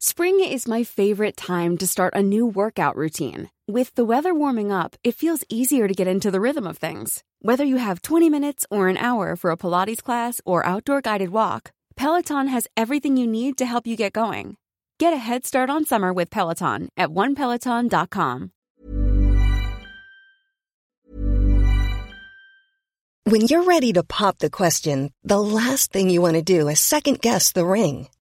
Spring is my favorite time to start a new workout routine. With the weather warming up, it feels easier to get into the rhythm of things. Whether you have 20 minutes or an hour for a Pilates class or outdoor guided walk, Peloton has everything you need to help you get going. Get a head start on summer with Peloton at onepeloton.com. When you're ready to pop the question, the last thing you want to do is second guess the ring.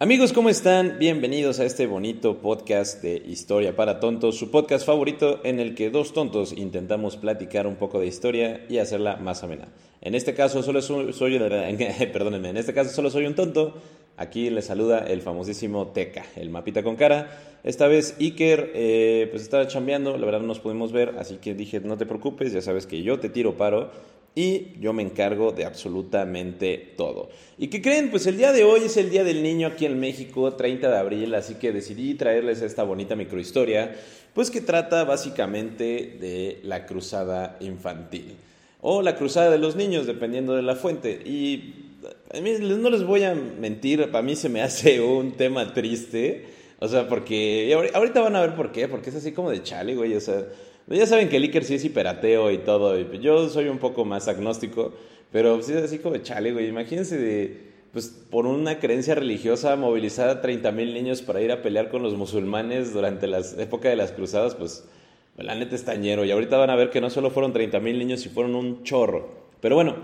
Amigos, ¿cómo están? Bienvenidos a este bonito podcast de Historia para Tontos, su podcast favorito en el que dos tontos intentamos platicar un poco de historia y hacerla más amena. En este caso solo soy, soy perdónenme, en este caso solo soy un tonto. Aquí les saluda el famosísimo Teca, el mapita con cara. Esta vez Iker eh, pues estaba chambeando, la verdad no nos pudimos ver, así que dije no te preocupes, ya sabes que yo te tiro paro y yo me encargo de absolutamente todo. ¿Y qué creen? Pues el día de hoy es el Día del Niño aquí en México, 30 de abril, así que decidí traerles esta bonita microhistoria, pues que trata básicamente de la cruzada infantil o la cruzada de los niños, dependiendo de la fuente. Y no les voy a mentir, para mí se me hace un tema triste, o sea, porque ahorita van a ver por qué, porque es así como de chale, güey, o sea ya saben que el Iker sí es hiperateo y todo. Y yo soy un poco más agnóstico. Pero sí es así como chale, güey. Imagínense de, pues, por una creencia religiosa movilizar a 30 mil niños para ir a pelear con los musulmanes durante la época de las cruzadas, pues, la neta es tañero. Y ahorita van a ver que no solo fueron 30 mil niños, sino fueron un chorro. Pero bueno,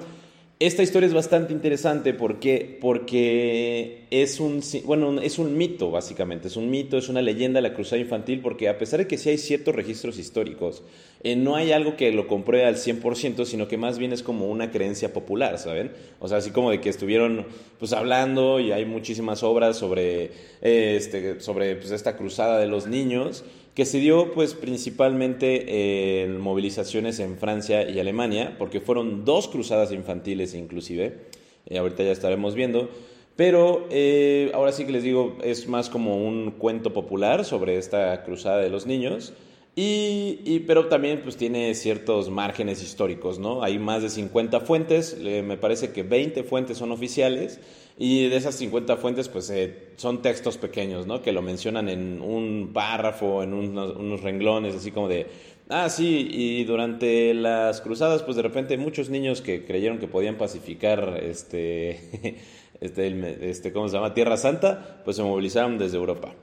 esta historia es bastante interesante porque, porque es, un, bueno, es un mito, básicamente. Es un mito, es una leyenda la cruzada infantil, porque a pesar de que sí hay ciertos registros históricos, eh, no hay algo que lo compruebe al 100%, sino que más bien es como una creencia popular, ¿saben? O sea, así como de que estuvieron pues, hablando y hay muchísimas obras sobre, eh, este, sobre pues, esta cruzada de los niños que se dio pues principalmente en movilizaciones en Francia y Alemania, porque fueron dos cruzadas infantiles inclusive, eh, ahorita ya estaremos viendo, pero eh, ahora sí que les digo, es más como un cuento popular sobre esta cruzada de los niños, y, pero también pues tiene ciertos márgenes históricos, ¿no? Hay más de 50 fuentes, me parece que 20 fuentes son oficiales, y de esas 50 fuentes, pues eh, son textos pequeños, ¿no? Que lo mencionan en un párrafo, en unos, renglones, así como de, ah, sí, y durante las cruzadas, pues de repente muchos niños que creyeron que podían pacificar este, este, este ¿cómo se llama? Tierra Santa, pues se movilizaron desde Europa.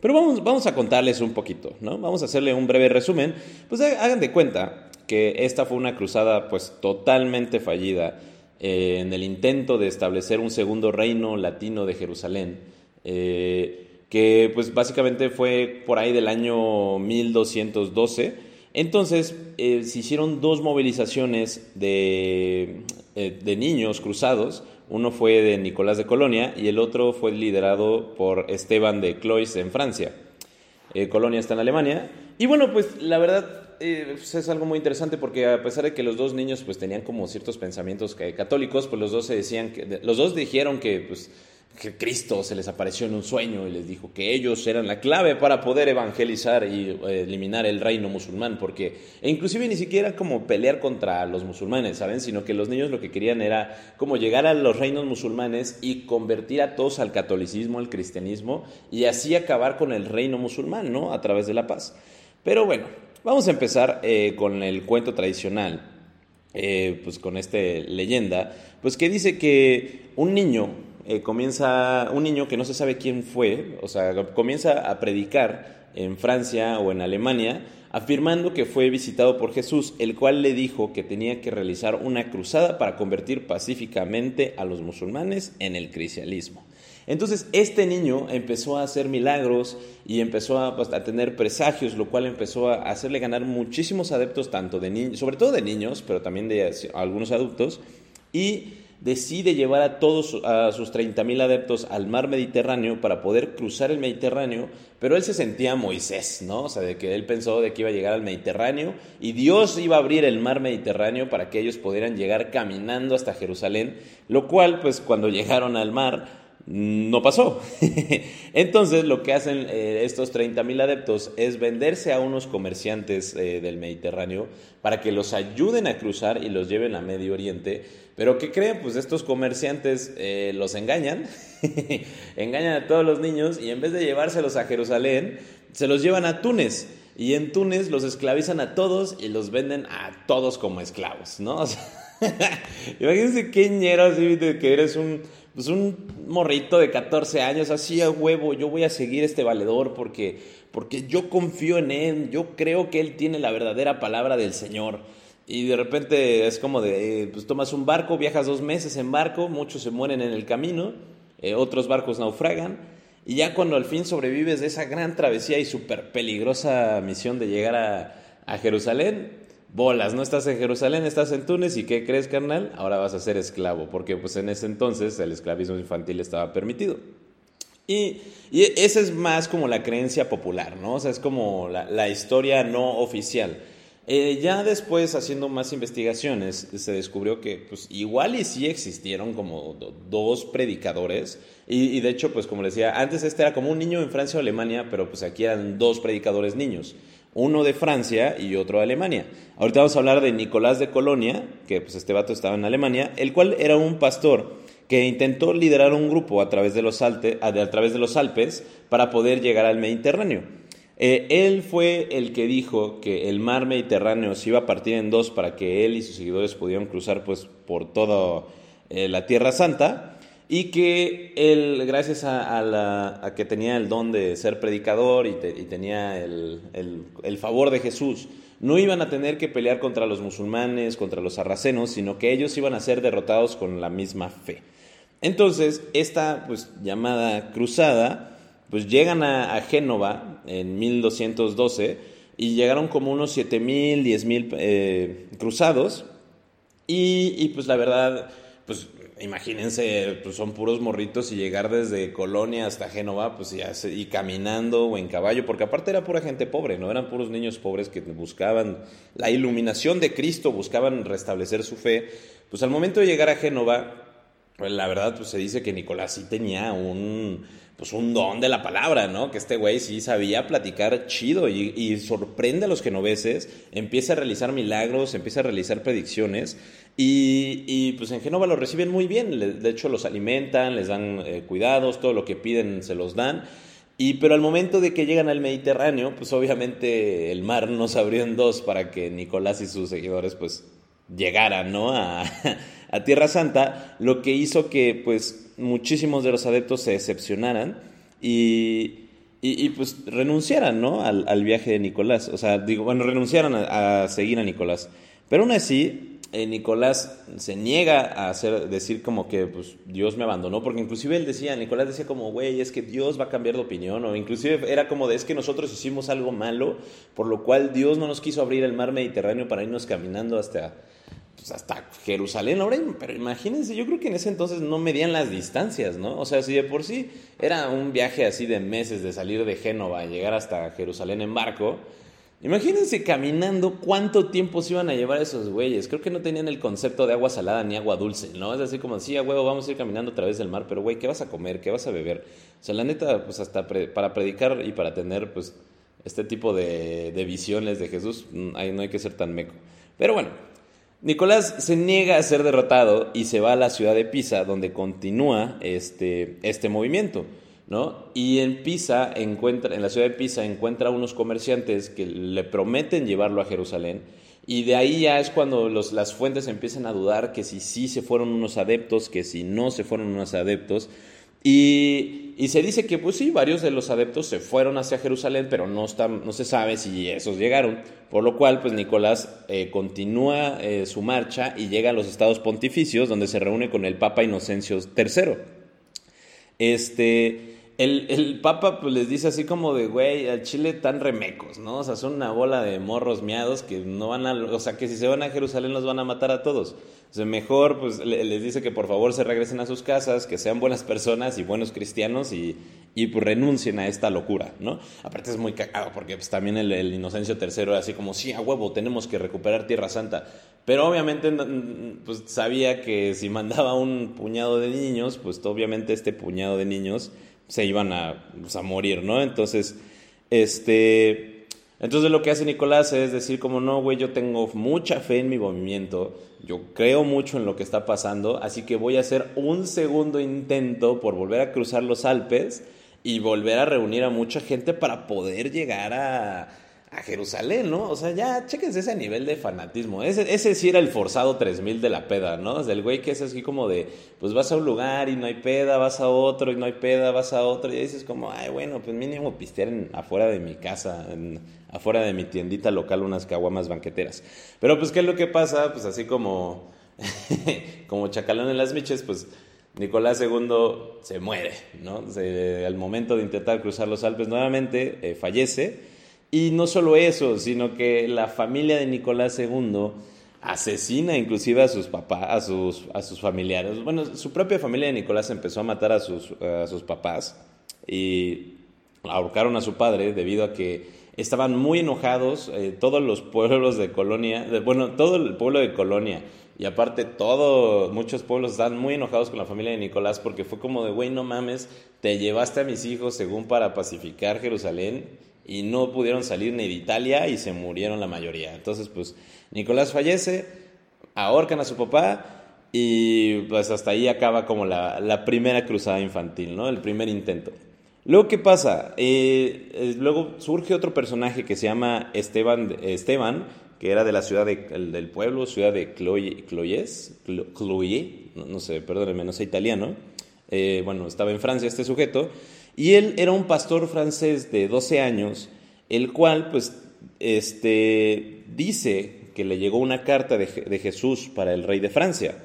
Pero vamos, a contarles un poquito, ¿no? Vamos a hacerle un breve resumen. Pues hagan de cuenta que esta fue una cruzada, pues totalmente fallida eh, en el intento de establecer un segundo reino latino de Jerusalén, eh, que pues básicamente fue por ahí del año 1212. Entonces eh, se hicieron dos movilizaciones de niños cruzados, uno fue de Nicolás de Colonia y el otro fue liderado por Esteban de Clois en Francia. Colonia está en Alemania. Y bueno, pues la verdad eh, pues, es algo muy interesante porque a pesar de que los dos niños pues tenían como ciertos pensamientos católicos, pues los dos se decían que, los dos dijeron que pues que Cristo se les apareció en un sueño y les dijo que ellos eran la clave para poder evangelizar y eh, eliminar el reino musulmán, porque inclusive ni siquiera como pelear contra los musulmanes, ¿saben? Sino que los niños lo que querían era como llegar a los reinos musulmanes y convertir a todos al catolicismo, al cristianismo y así acabar con el reino musulmán, ¿no? A través de la paz. Pero bueno, Vamos a empezar eh, con el cuento tradicional, eh, pues con esta leyenda, pues que dice que un niño eh, comienza, un niño que no se sabe quién fue, o sea, comienza a predicar en Francia o en Alemania, afirmando que fue visitado por Jesús, el cual le dijo que tenía que realizar una cruzada para convertir pacíficamente a los musulmanes en el cristianismo. Entonces este niño empezó a hacer milagros y empezó pues, a, tener presagios, lo cual empezó a hacerle ganar muchísimos adeptos, tanto de niños, sobre todo de niños, pero también de algunos adultos. Y decide llevar a todos a sus 30.000 adeptos al mar Mediterráneo para poder cruzar el Mediterráneo, pero él se sentía Moisés, ¿no? O sea, de que él pensó de que iba a llegar al Mediterráneo y Dios iba a abrir el mar Mediterráneo para que ellos pudieran llegar caminando hasta Jerusalén, lo cual, pues cuando llegaron al mar, no pasó. Entonces lo que hacen eh, estos 30.000 adeptos es venderse a unos comerciantes eh, del Mediterráneo para que los ayuden a cruzar y los lleven a Medio Oriente. Pero ¿qué creen? Pues estos comerciantes eh, los engañan, engañan a todos los niños y en vez de llevárselos a Jerusalén, se los llevan a Túnez. Y en Túnez los esclavizan a todos y los venden a todos como esclavos, ¿no? imagínense qué ñero que eres un pues un morrito de 14 años, así a huevo, yo voy a seguir este valedor porque, porque yo confío en él, yo creo que él tiene la verdadera palabra del Señor. Y de repente es como de, pues tomas un barco, viajas dos meses en barco, muchos se mueren en el camino, eh, otros barcos naufragan, y ya cuando al fin sobrevives de esa gran travesía y súper peligrosa misión de llegar a, a Jerusalén, bolas, no estás en Jerusalén, estás en Túnez y ¿qué crees, carnal? Ahora vas a ser esclavo, porque pues en ese entonces el esclavismo infantil estaba permitido. Y, esa es más como la creencia popular, ¿no? O sea, es como la, historia no oficial. Eh, ya después, haciendo más investigaciones, se descubrió que pues, igual y sí existieron como dos predicadores. Y, y, de hecho, pues como les decía, antes este era como un niño en Francia o Alemania, pero pues aquí eran dos predicadores niños uno de Francia y otro de Alemania. Ahorita vamos a hablar de Nicolás de Colonia, que pues este vato estaba en Alemania, el cual era un pastor que intentó liderar un grupo a través de los, a través de los Alpes para poder llegar al Mediterráneo. Eh, él fue el que dijo que el mar Mediterráneo se iba a partir en dos para que él y sus seguidores pudieran cruzar pues, por toda eh, la Tierra Santa y que él, gracias a, que tenía el don de ser predicador y, tenía el, favor de Jesús, no iban a tener que pelear contra los musulmanes, contra los sarracenos, sino que ellos iban a ser derrotados con la misma fe. Entonces, esta pues, llamada cruzada, pues llegan a, Génova en 1212 y llegaron como unos 7.000, 10.000 eh, cruzados y, y pues la verdad, pues imagínense, pues son puros morritos y llegar desde Colonia hasta Génova, pues y caminando o en caballo, porque aparte era pura gente pobre, no eran puros niños pobres que buscaban la iluminación de Cristo, buscaban restablecer su fe. Pues al momento de llegar a Génova, pues la verdad, pues se dice que Nicolás sí tenía un, pues un don de la palabra, ¿no? Que este güey sí sabía platicar chido y, y, sorprende a los genoveses, empieza a realizar milagros, empieza a realizar predicciones y, pues en Génova lo reciben muy bien, de hecho los alimentan, les dan eh, cuidados, todo lo que piden se los dan. Y pero al momento de que llegan al Mediterráneo, pues obviamente el mar no se abrió en dos para que Nicolás y sus seguidores pues llegaran, ¿no? A, Tierra Santa, lo que hizo que pues muchísimos de los adeptos se decepcionaran y, y, pues renunciaran, ¿no? Al, viaje de Nicolás. O sea, digo, bueno, renunciaran a, a seguir a Nicolás. Pero aún así, eh, Nicolás se niega a hacer, decir como que pues, Dios me abandonó, porque inclusive él decía, Nicolás decía como, güey, es que Dios va a cambiar de opinión, o inclusive era como de, es que nosotros hicimos algo malo, por lo cual Dios no nos quiso abrir el mar Mediterráneo para irnos caminando hasta, pues, hasta Jerusalén. Ahora, pero imagínense, yo creo que en ese entonces no medían las distancias, ¿no? O sea, si de por sí era un viaje así de meses de salir de Génova y llegar hasta Jerusalén en barco, Imagínense caminando cuánto tiempo se iban a llevar esos güeyes. Creo que no tenían el concepto de agua salada ni agua dulce, ¿no? Es así como, sí, a huevo, vamos a ir caminando a través del mar, pero güey, ¿qué vas a comer? ¿Qué vas a beber? O sea, la neta, pues hasta para predicar y para tener, pues, este tipo de, visiones de Jesús, mm, ahí no hay que ser tan meco. Pero bueno, Nicolás se niega a ser derrotado y se va a la ciudad de Pisa, donde continúa este, este movimiento. Y en Pisa encuentra, en la ciudad de Pisa encuentra unos comerciantes que le prometen llevarlo a Jerusalén. Y de ahí ya es cuando los, las fuentes empiezan a dudar que si sí se fueron unos adeptos, que si no se fueron unos adeptos. Y, y, se dice que, pues sí, varios de los adeptos se fueron hacia Jerusalén, pero no, no se sabe si esos llegaron. Por lo cual, pues Nicolás eh, continúa eh, su marcha y llega a los estados pontificios, donde se reúne con el Papa Inocencio III. Este, el, el Papa pues les dice así como de, güey, al Chile tan remecos, ¿no? O sea, son una bola de morros miados que no van a, o sea, que si se van a Jerusalén los van a matar a todos. O sea, mejor pues les dice que por favor se regresen a sus casas, que sean buenas personas y buenos cristianos y, y pues renuncien a esta locura, ¿no? Aparte es muy cagado porque pues también el, Inocencio III así como, sí, a huevo, tenemos que recuperar Tierra Santa. Pero obviamente pues sabía que si mandaba un puñado de niños, pues obviamente este puñado de niños se iban a, pues, a morir, ¿no? Entonces, este, entonces lo que hace Nicolás es decir como, no, güey, yo tengo mucha fe en mi movimiento, yo creo mucho en lo que está pasando, así que voy a hacer un segundo intento por volver a cruzar los Alpes y volver a reunir a mucha gente para poder llegar a, a Jerusalén, ¿no? O sea, ya, chéquense ese nivel de fanatismo. Ese, ese sí era el forzado 3000 de la peda, ¿no? O sea, el güey que es así como de, pues vas a un lugar y no hay peda, vas a otro y no hay peda, vas a otro, y dices como, ay, bueno, pues mínimo pistear en, afuera de mi casa, afuera de mi tiendita local, unas caguamas banqueteras. Pero pues, ¿qué es lo que pasa? Pues así como, como chacalón en las miches, pues Nicolás II se muere, ¿no? al momento de intentar cruzar los Alpes nuevamente, eh, fallece y no solo eso, sino que la familia de Nicolás II asesina inclusive a sus papás, a sus, a sus familiares. Bueno, su propia familia de Nicolás empezó a matar a sus, a sus papás y ahorcaron a su padre debido a que estaban muy enojados eh, todos los pueblos de Colonia, bueno, todo el pueblo de Colonia y aparte todo, muchos pueblos están muy enojados con la familia de Nicolás porque fue como de, güey, no mames, te llevaste a mis hijos según para pacificar Jerusalén y no pudieron salir ni de Italia y se murieron la mayoría. Entonces, pues Nicolás fallece, ahorcan a su papá y pues hasta ahí acaba como la, la primera cruzada infantil, ¿no? El primer intento. Luego, ¿qué pasa? Eh, luego surge otro personaje que se llama Esteban, Esteban que era de la ciudad de, del pueblo, ciudad de Cloyes, Cloyes, no, sé, perdónenme, no sé italiano. Eh, bueno, estaba en Francia este sujeto y él era un pastor francés de 12 años, el cual, pues, este, dice que le llegó una carta de, de Jesús para el rey de Francia.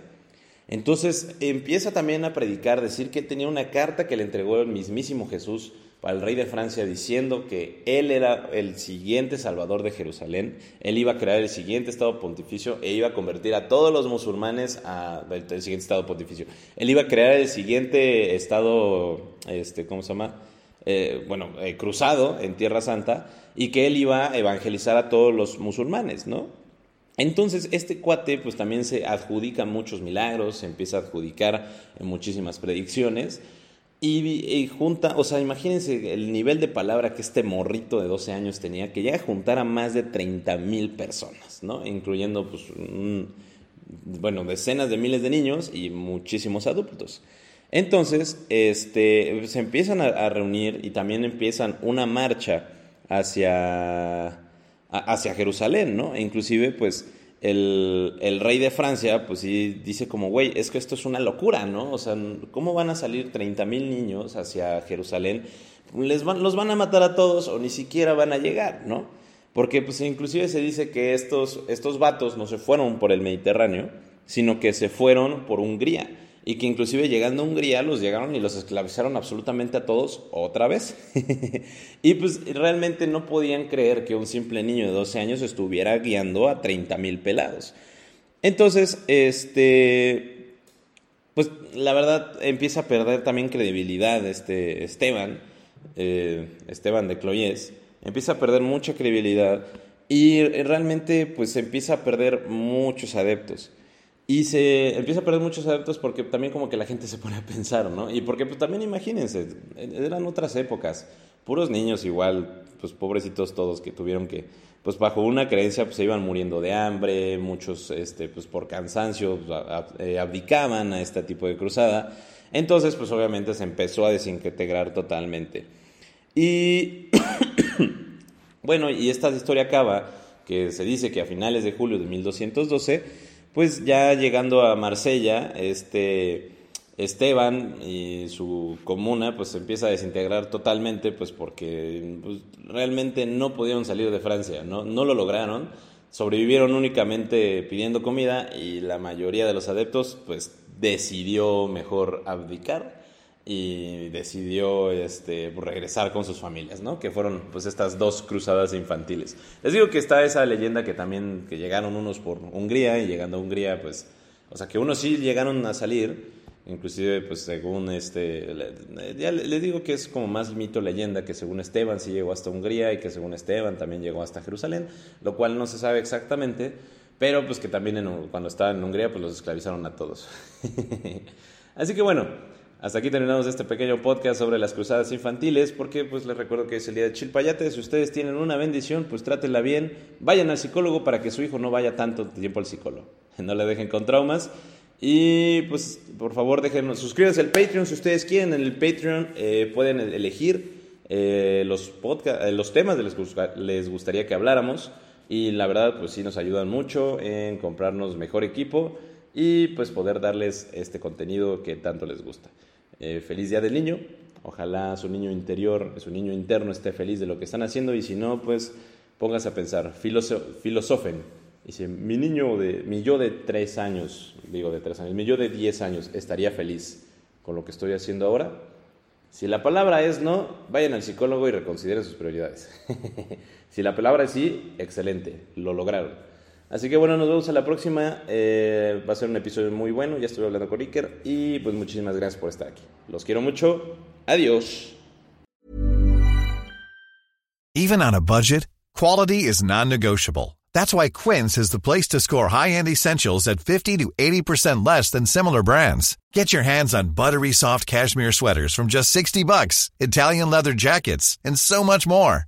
Entonces empieza también a predicar, decir que tenía una carta que le entregó el mismísimo Jesús para el rey de Francia diciendo que él era el siguiente salvador de Jerusalén, él iba a crear el siguiente estado pontificio e iba a convertir a todos los musulmanes al siguiente estado pontificio. Él iba a crear el siguiente estado, este, ¿cómo se llama? Eh, bueno, eh, cruzado en Tierra Santa y que él iba a evangelizar a todos los musulmanes, ¿no? Entonces, este cuate pues también se adjudica muchos milagros, se empieza a adjudicar muchísimas predicciones y, junta, o sea, imagínense el nivel de palabra que este morrito de 12 años tenía, que llega a juntar a más de 30 mil personas, ¿no? Incluyendo, pues, bueno, decenas de miles de niños y muchísimos adultos. Entonces, este, se empiezan a, reunir y también empiezan una marcha hacia, hacia Jerusalén, ¿no? E inclusive, pues, el, rey de Francia, pues sí dice como, güey, es que esto es una locura, ¿no? O sea, ¿cómo van a salir 30 mil niños hacia Jerusalén? Les van, los van a matar a todos o ni siquiera van a llegar, ¿no? Porque pues inclusive se dice que estos, estos vatos no se fueron por el Mediterráneo, sino que se fueron por Hungría y que inclusive llegando a Hungría los llegaron y los esclavizaron absolutamente a todos otra vez. y pues realmente no podían creer que un simple niño de 12 años estuviera guiando a 30 mil pelados. Entonces, este, pues la verdad empieza a perder también credibilidad este Esteban, eh, Esteban de Cloyes, empieza a perder mucha credibilidad y realmente pues empieza a perder muchos adeptos. Y se empieza a perder muchos adeptos porque también como que la gente se pone a pensar, ¿no? Y porque pues también imagínense, eran otras épocas, puros niños igual, pues pobrecitos todos que tuvieron que, pues bajo una creencia pues se iban muriendo de hambre, muchos este, pues por cansancio pues, eh, abdicaban a este tipo de cruzada. Entonces pues obviamente se empezó a desintegrar totalmente. Y bueno, y esta historia acaba, que se dice que a finales de julio de 1212, pues ya llegando a Marsella, este Esteban y su comuna pues se empieza a desintegrar totalmente pues porque pues, realmente no pudieron salir de Francia, ¿no? no lo lograron, sobrevivieron únicamente pidiendo comida y la mayoría de los adeptos pues decidió mejor abdicar y decidió este, regresar con sus familias, ¿no? Que fueron pues estas dos cruzadas infantiles. Les digo que está esa leyenda que también que llegaron unos por Hungría y llegando a Hungría pues o sea que unos sí llegaron a salir, inclusive pues según este ya les digo que es como más mito leyenda que según Esteban sí llegó hasta Hungría y que según Esteban también llegó hasta Jerusalén, lo cual no se sabe exactamente, pero pues que también cuando estaba en Hungría pues los esclavizaron a todos. Así que bueno, hasta aquí terminamos este pequeño podcast sobre las cruzadas infantiles, porque pues les recuerdo que es el día de Chilpayate. Si ustedes tienen una bendición, pues trátenla bien. Vayan al psicólogo para que su hijo no vaya tanto tiempo al psicólogo. No le dejen con traumas. Y pues por favor déjenos, suscríbanse al Patreon si ustedes quieren. En el Patreon eh, pueden elegir eh, los, eh, los temas de los que les gustaría que habláramos. Y la verdad pues sí nos ayudan mucho en comprarnos mejor equipo y pues poder darles este contenido que tanto les gusta. Eh, feliz Día del Niño. Ojalá su niño interior, su niño interno esté feliz de lo que están haciendo y si no, pues póngase a pensar, filosofen. Dice, mi niño, de, mi yo de tres años, digo de tres años, mi yo de diez años estaría feliz con lo que estoy haciendo ahora. Si la palabra es no, vayan al psicólogo y reconsideren sus prioridades. si la palabra es sí, excelente, lo lograron. Así que bueno, nos vemos a la próxima. Eh, va a ser un episodio muy bueno. Ya estoy hablando con Iker. Y pues muchísimas gracias por estar aquí. Los quiero mucho. Adiós. Even on a budget, quality is non-negotiable. That's why Quince is the place to score high-end essentials at 50 to 80% less than similar brands. Get your hands on buttery soft cashmere sweaters from just 60 bucks, Italian leather jackets, and so much more.